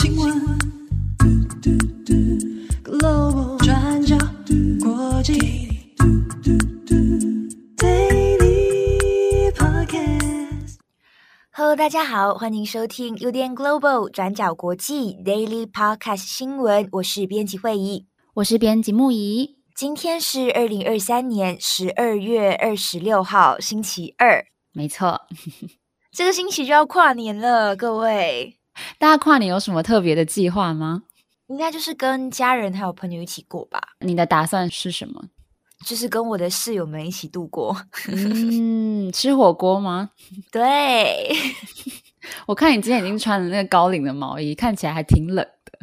新闻，Global 转角国际，Daily Podcast。Hello，大家好，欢迎收听 UDN Global 转角国际 Daily Podcast 新闻。我是编辑会议，我是编辑木仪。今天是二零二三年十二月二十六号，星期二。没错，这个星期就要跨年了，各位。大家跨年有什么特别的计划吗？应该就是跟家人还有朋友一起过吧。你的打算是什么？就是跟我的室友们一起度过。嗯，吃火锅吗？对。我看你今天已经穿了那个高领的毛衣，看起来还挺冷的。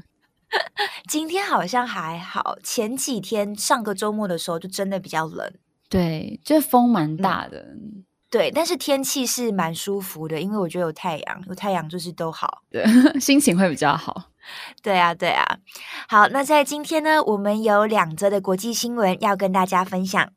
今天好像还好，前几天上个周末的时候就真的比较冷。对，这风蛮大的。嗯，对，但是天气是蛮舒服的，因为我觉得有太阳，有太阳就是都好，对，心情会比较好。对啊，对啊。好，那在今天呢，我们有两则的国际新闻要跟大家分享。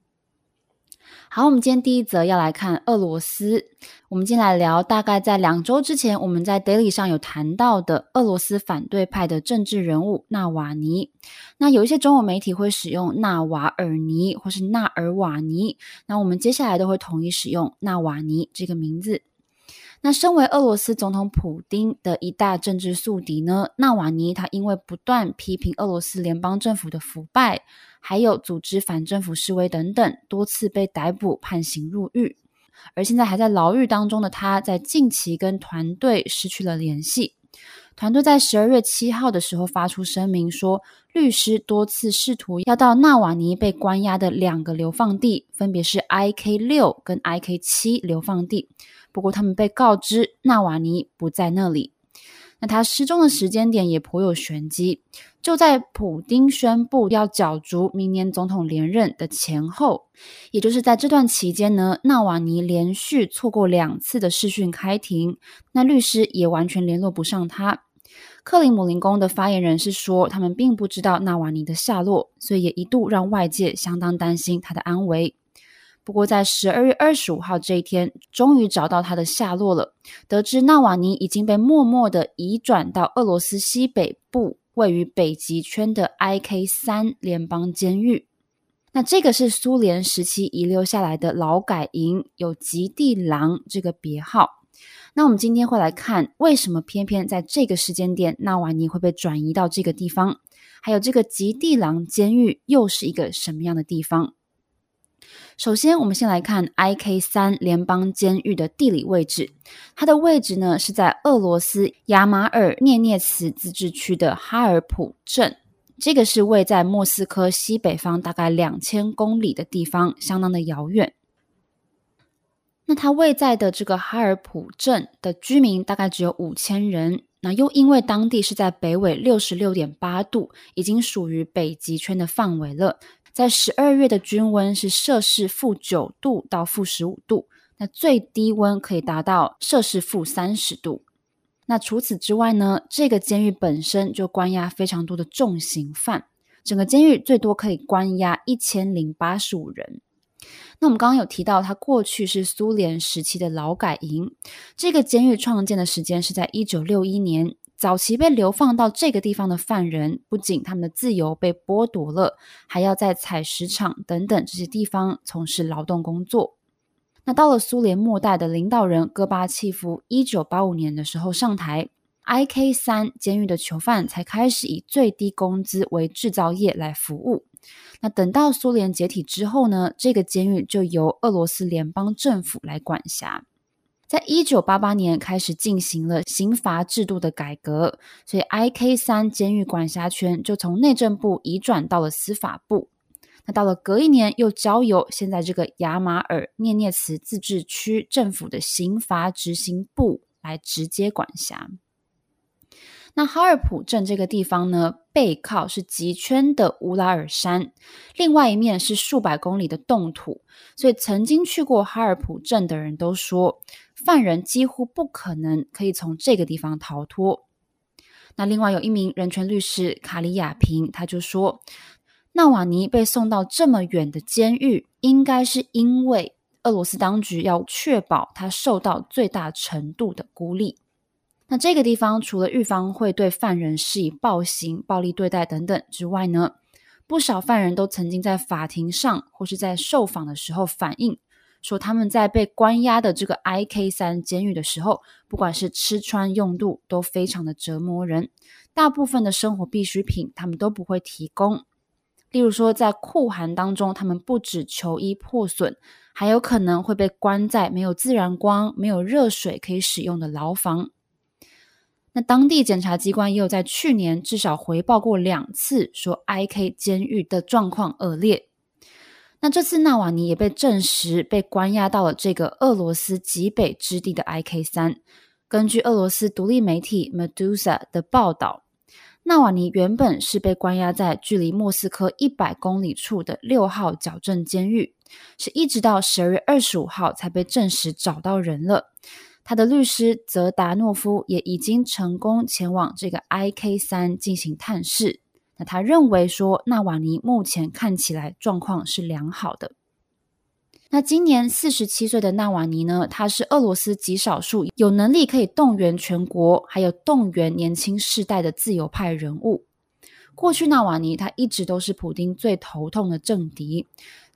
好，我们今天第一则要来看俄罗斯。我们今天来聊，大概在两周之前，我们在 Daily 上有谈到的俄罗斯反对派的政治人物纳瓦尼。那有一些中文媒体会使用纳瓦尔尼或是纳尔瓦尼，那我们接下来都会统一使用纳瓦尼这个名字。那身为俄罗斯总统普丁的一大政治宿敌呢，纳瓦尼他因为不断批评俄罗斯联邦政府的腐败，还有组织反政府示威等等，多次被逮捕判刑入狱。而现在还在牢狱当中的他，在近期跟团队失去了联系。团队在十二月七号的时候发出声明说，律师多次试图要到纳瓦尼被关押的两个流放地，分别是 IK 六跟 IK 七流放地。不过，他们被告知纳瓦尼不在那里。那他失踪的时间点也颇有玄机，就在普丁宣布要角逐明年总统连任的前后，也就是在这段期间呢，纳瓦尼连续错过两次的视讯开庭，那律师也完全联络不上他。克里姆林宫的发言人是说，他们并不知道纳瓦尼的下落，所以也一度让外界相当担心他的安危。不过，在十二月二十五号这一天，终于找到他的下落了。得知纳瓦尼已经被默默地移转到俄罗斯西北部位于北极圈的 IK 三联邦监狱。那这个是苏联时期遗留下来的劳改营，有“极地狼”这个别号。那我们今天会来看，为什么偏偏在这个时间点，纳瓦尼会被转移到这个地方？还有这个“极地狼”监狱又是一个什么样的地方？首先，我们先来看 IK 三联邦监狱的地理位置。它的位置呢是在俄罗斯亚马尔涅涅茨自治区的哈尔普镇，这个是位在莫斯科西北方大概两千公里的地方，相当的遥远。那它位在的这个哈尔普镇的居民大概只有五千人，那又因为当地是在北纬六十六点八度，已经属于北极圈的范围了。在十二月的均温是摄氏负九度到负十五度，那最低温可以达到摄氏负三十度。那除此之外呢，这个监狱本身就关押非常多的重刑犯，整个监狱最多可以关押一千零八十五人。那我们刚刚有提到，它过去是苏联时期的劳改营，这个监狱创建的时间是在一九六一年。早期被流放到这个地方的犯人，不仅他们的自由被剥夺了，还要在采石场等等这些地方从事劳动工作。那到了苏联末代的领导人戈巴契夫，一九八五年的时候上台，IK 三监狱的囚犯才开始以最低工资为制造业来服务。那等到苏联解体之后呢，这个监狱就由俄罗斯联邦政府来管辖。在一九八八年开始进行了刑罚制度的改革，所以 IK 三监狱管辖权就从内政部移转到了司法部。那到了隔一年，又交由现在这个亚马尔涅涅茨自治区政府的刑罚执行部来直接管辖。那哈尔普镇这个地方呢，背靠是极圈的乌拉尔山，另外一面是数百公里的冻土，所以曾经去过哈尔普镇的人都说，犯人几乎不可能可以从这个地方逃脱。那另外有一名人权律师卡里亚平，他就说，纳瓦尼被送到这么远的监狱，应该是因为俄罗斯当局要确保他受到最大程度的孤立。那这个地方除了狱方会对犯人施以暴行、暴力对待等等之外呢，不少犯人都曾经在法庭上或是在受访的时候反映，说他们在被关押的这个 IK 三监狱的时候，不管是吃穿用度都非常的折磨人，大部分的生活必需品他们都不会提供。例如说，在酷寒当中，他们不止球衣破损，还有可能会被关在没有自然光、没有热水可以使用的牢房。那当地检察机关也有在去年至少回报过两次，说 IK 监狱的状况恶劣。那这次纳瓦尼也被证实被关押到了这个俄罗斯极北之地的 IK 三。根据俄罗斯独立媒体 Meduza 的报道，纳瓦尼原本是被关押在距离莫斯科一百公里处的六号矫正监狱，是一直到十二月二十五号才被证实找到人了。他的律师泽达诺夫也已经成功前往这个 IK 三进行探视。那他认为说，纳瓦尼目前看起来状况是良好的。那今年四十七岁的纳瓦尼呢，他是俄罗斯极少数有能力可以动员全国，还有动员年轻世代的自由派人物。过去，纳瓦尼他一直都是普丁最头痛的政敌。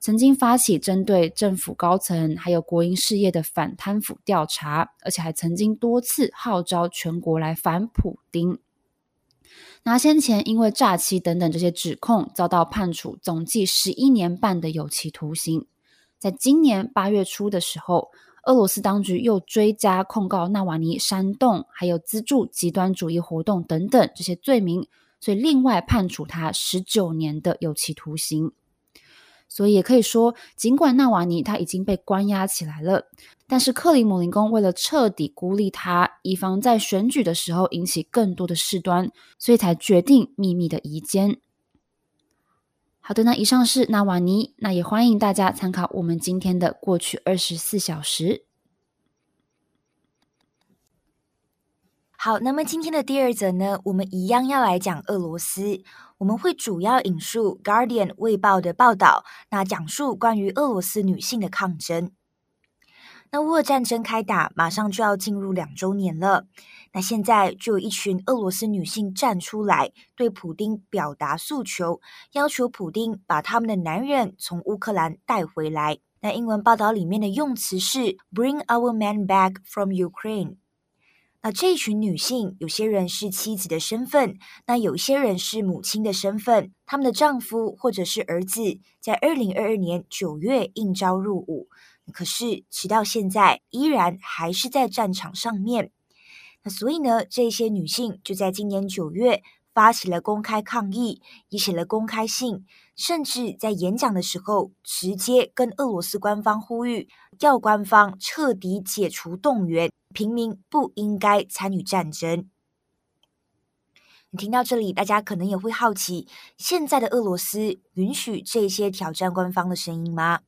曾经发起针对政府高层还有国营事业的反贪腐调查，而且还曾经多次号召全国来反普丁。拿先前因为诈欺等等这些指控，遭到判处总计十一年半的有期徒刑。在今年八月初的时候，俄罗斯当局又追加控告纳瓦尼煽动还有资助极端主义活动等等这些罪名，所以另外判处他十九年的有期徒刑。所以也可以说，尽管纳瓦尼他已经被关押起来了，但是克里姆林宫为了彻底孤立他，以防在选举的时候引起更多的事端，所以才决定秘密的移监。好的，那以上是纳瓦尼，那也欢迎大家参考我们今天的过去二十四小时。好，那么今天的第二则呢，我们一样要来讲俄罗斯。我们会主要引述《Guardian》卫报的报道，那讲述关于俄罗斯女性的抗争。那乌俄战争开打，马上就要进入两周年了。那现在就有一群俄罗斯女性站出来，对普丁表达诉求，要求普丁把他们的男人从乌克兰带回来。那英文报道里面的用词是 “Bring our men back from Ukraine”。那这一群女性，有些人是妻子的身份，那有些人是母亲的身份，他们的丈夫或者是儿子，在二零二二年九月应招入伍，可是直到现在依然还是在战场上面。那所以呢，这些女性就在今年九月发起了公开抗议，也写了公开信，甚至在演讲的时候直接跟俄罗斯官方呼吁，要官方彻底解除动员。平民不应该参与战争。你听到这里，大家可能也会好奇：现在的俄罗斯允许这些挑战官方的声音吗？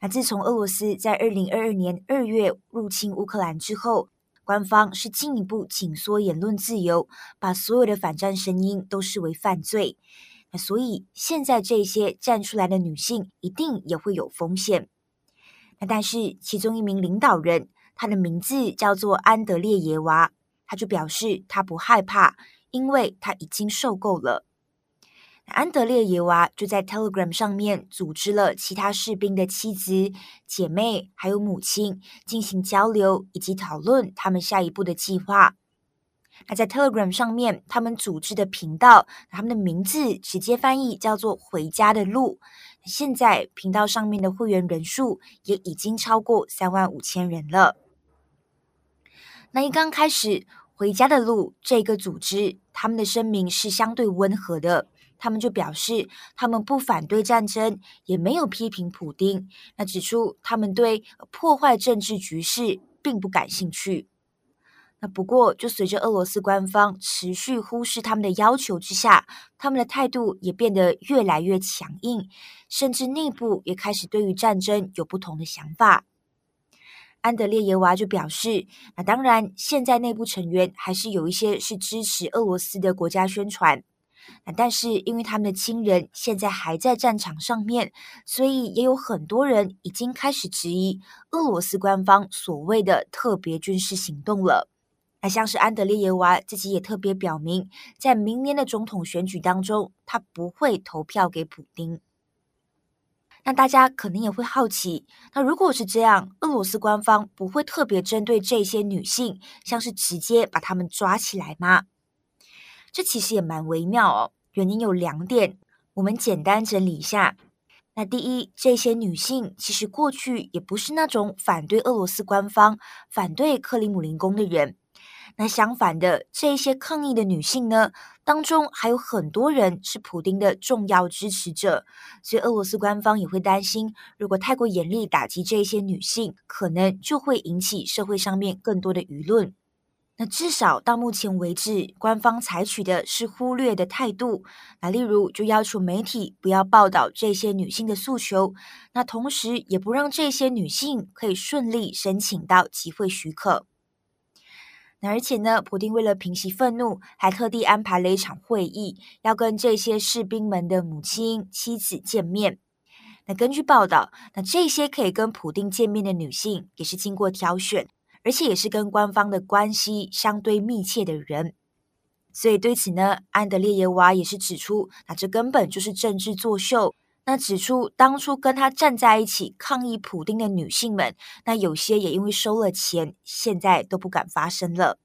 那自从俄罗斯在二零二二年二月入侵乌克兰之后，官方是进一步紧缩言论自由，把所有的反战声音都视为犯罪。那所以现在这些站出来的女性一定也会有风险。那但是其中一名领导人。他的名字叫做安德烈耶娃，他就表示他不害怕，因为他已经受够了。安德烈耶娃就在 Telegram 上面组织了其他士兵的妻子、姐妹还有母亲进行交流以及讨论他们下一步的计划。那在 Telegram 上面，他们组织的频道，他们的名字直接翻译叫做“回家的路”。现在频道上面的会员人数也已经超过三万五千人了。那一刚开始，回家的路这个组织，他们的声明是相对温和的。他们就表示，他们不反对战争，也没有批评普丁。那指出，他们对破坏政治局势并不感兴趣。那不过，就随着俄罗斯官方持续忽视他们的要求之下，他们的态度也变得越来越强硬，甚至内部也开始对于战争有不同的想法。安德烈耶娃就表示，那当然，现在内部成员还是有一些是支持俄罗斯的国家宣传，但是因为他们的亲人现在还在战场上面，所以也有很多人已经开始质疑俄罗斯官方所谓的特别军事行动了。那像是安德烈耶娃自己也特别表明，在明年的总统选举当中，他不会投票给普丁。那大家可能也会好奇，那如果是这样，俄罗斯官方不会特别针对这些女性，像是直接把她们抓起来吗？这其实也蛮微妙哦。原因有两点，我们简单整理一下。那第一，这些女性其实过去也不是那种反对俄罗斯官方、反对克里姆林宫的人。那相反的，这些抗议的女性呢，当中还有很多人是普丁的重要支持者，所以俄罗斯官方也会担心，如果太过严厉打击这些女性，可能就会引起社会上面更多的舆论。那至少到目前为止，官方采取的是忽略的态度。那例如，就要求媒体不要报道这些女性的诉求，那同时也不让这些女性可以顺利申请到集会许可。那而且呢，普丁为了平息愤怒，还特地安排了一场会议，要跟这些士兵们的母亲、妻子见面。那根据报道，那这些可以跟普丁见面的女性，也是经过挑选，而且也是跟官方的关系相对密切的人。所以对此呢，安德烈耶娃也是指出，那这根本就是政治作秀。那指出，当初跟他站在一起抗议普丁的女性们，那有些也因为收了钱，现在都不敢发声了。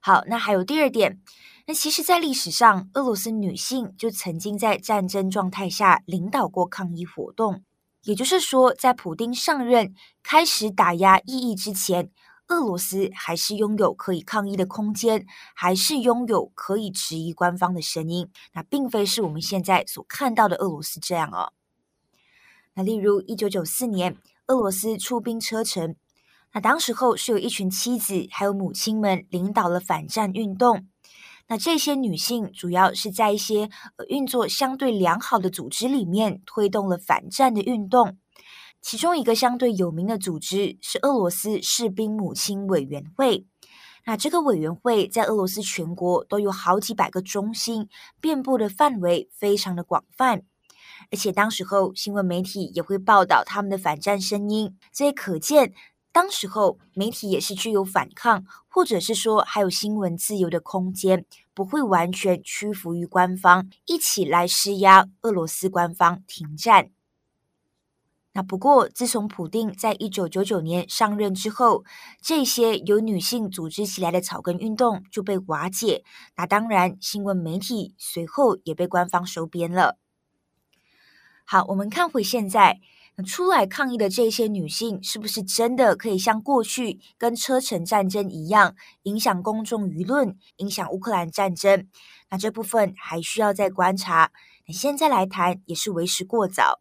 好，那还有第二点，那其实，在历史上，俄罗斯女性就曾经在战争状态下领导过抗议活动，也就是说，在普丁上任开始打压异议之前。俄罗斯还是拥有可以抗议的空间，还是拥有可以质疑官方的声音。那并非是我们现在所看到的俄罗斯这样哦。那例如一九九四年，俄罗斯出兵车臣，那当时候是有一群妻子还有母亲们领导了反战运动。那这些女性主要是在一些呃运作相对良好的组织里面推动了反战的运动。其中一个相对有名的组织是俄罗斯士兵母亲委员会。那这个委员会在俄罗斯全国都有好几百个中心，遍布的范围非常的广泛。而且当时候新闻媒体也会报道他们的反战声音，所以可见当时候媒体也是具有反抗，或者是说还有新闻自由的空间，不会完全屈服于官方，一起来施压俄罗斯官方停战。那不过，自从普丁在一九九九年上任之后，这些由女性组织起来的草根运动就被瓦解。那当然，新闻媒体随后也被官方收编了。好，我们看回现在，出来抗议的这些女性，是不是真的可以像过去跟车臣战争一样，影响公众舆论，影响乌克兰战争？那这部分还需要再观察。那现在来谈，也是为时过早。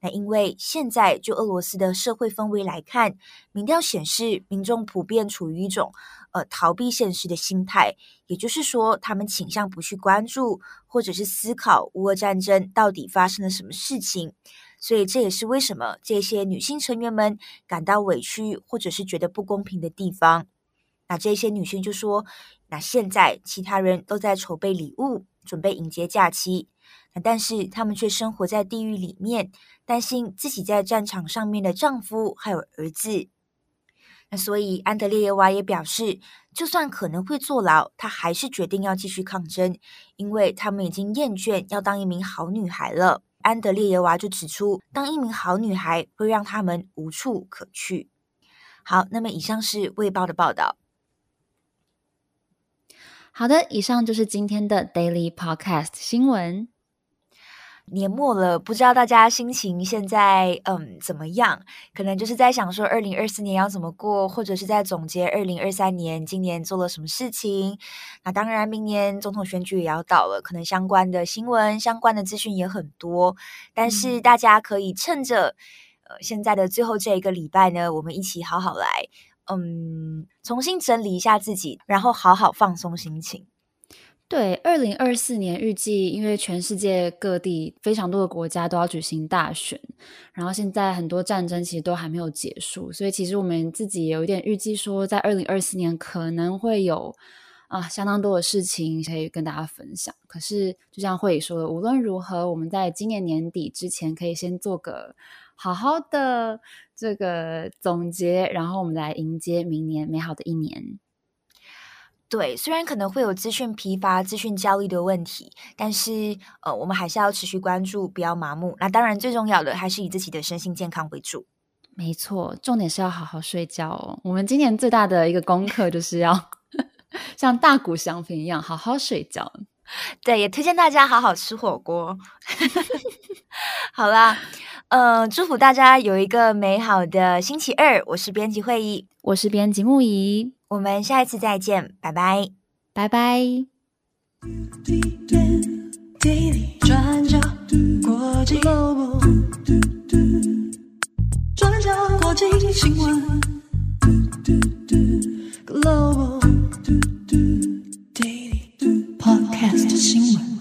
那因为现在就俄罗斯的社会氛围来看，民调显示民众普遍处于一种呃逃避现实的心态，也就是说，他们倾向不去关注或者是思考乌俄战争到底发生了什么事情。所以这也是为什么这些女性成员们感到委屈或者是觉得不公平的地方。那这些女性就说：“那现在其他人都在筹备礼物，准备迎接假期。”但是他们却生活在地狱里面，担心自己在战场上面的丈夫还有儿子。那所以安德烈耶娃也表示，就算可能会坐牢，她还是决定要继续抗争，因为他们已经厌倦要当一名好女孩了。安德烈耶娃就指出，当一名好女孩会让他们无处可去。好，那么以上是卫报的报道。好的，以上就是今天的 Daily Podcast 新闻。年末了，不知道大家心情现在嗯怎么样？可能就是在想说，二零二四年要怎么过，或者是在总结二零二三年今年做了什么事情。那当然，明年总统选举也要到了，可能相关的新闻、相关的资讯也很多。但是大家可以趁着呃现在的最后这一个礼拜呢，我们一起好好来嗯重新整理一下自己，然后好好放松心情。对，二零二四年预计，因为全世界各地非常多的国家都要举行大选，然后现在很多战争其实都还没有结束，所以其实我们自己有一点预计说，在二零二四年可能会有啊相当多的事情可以跟大家分享。可是就像慧说的，无论如何，我们在今年年底之前可以先做个好好的这个总结，然后我们来迎接明年美好的一年。对，虽然可能会有资讯疲乏、资讯焦虑的问题，但是呃，我们还是要持续关注，不要麻木。那当然，最重要的还是以自己的身心健康为主。没错，重点是要好好睡觉哦。我们今年最大的一个功课就是要 像大谷翔平一样好好睡觉。对，也推荐大家好好吃火锅。好啦，呃，祝福大家有一个美好的星期二。我是编辑慧仪，我是编辑木仪，我们下一次再见，拜拜，拜拜。daily 转角国际，转角国际新闻，podcast 新闻。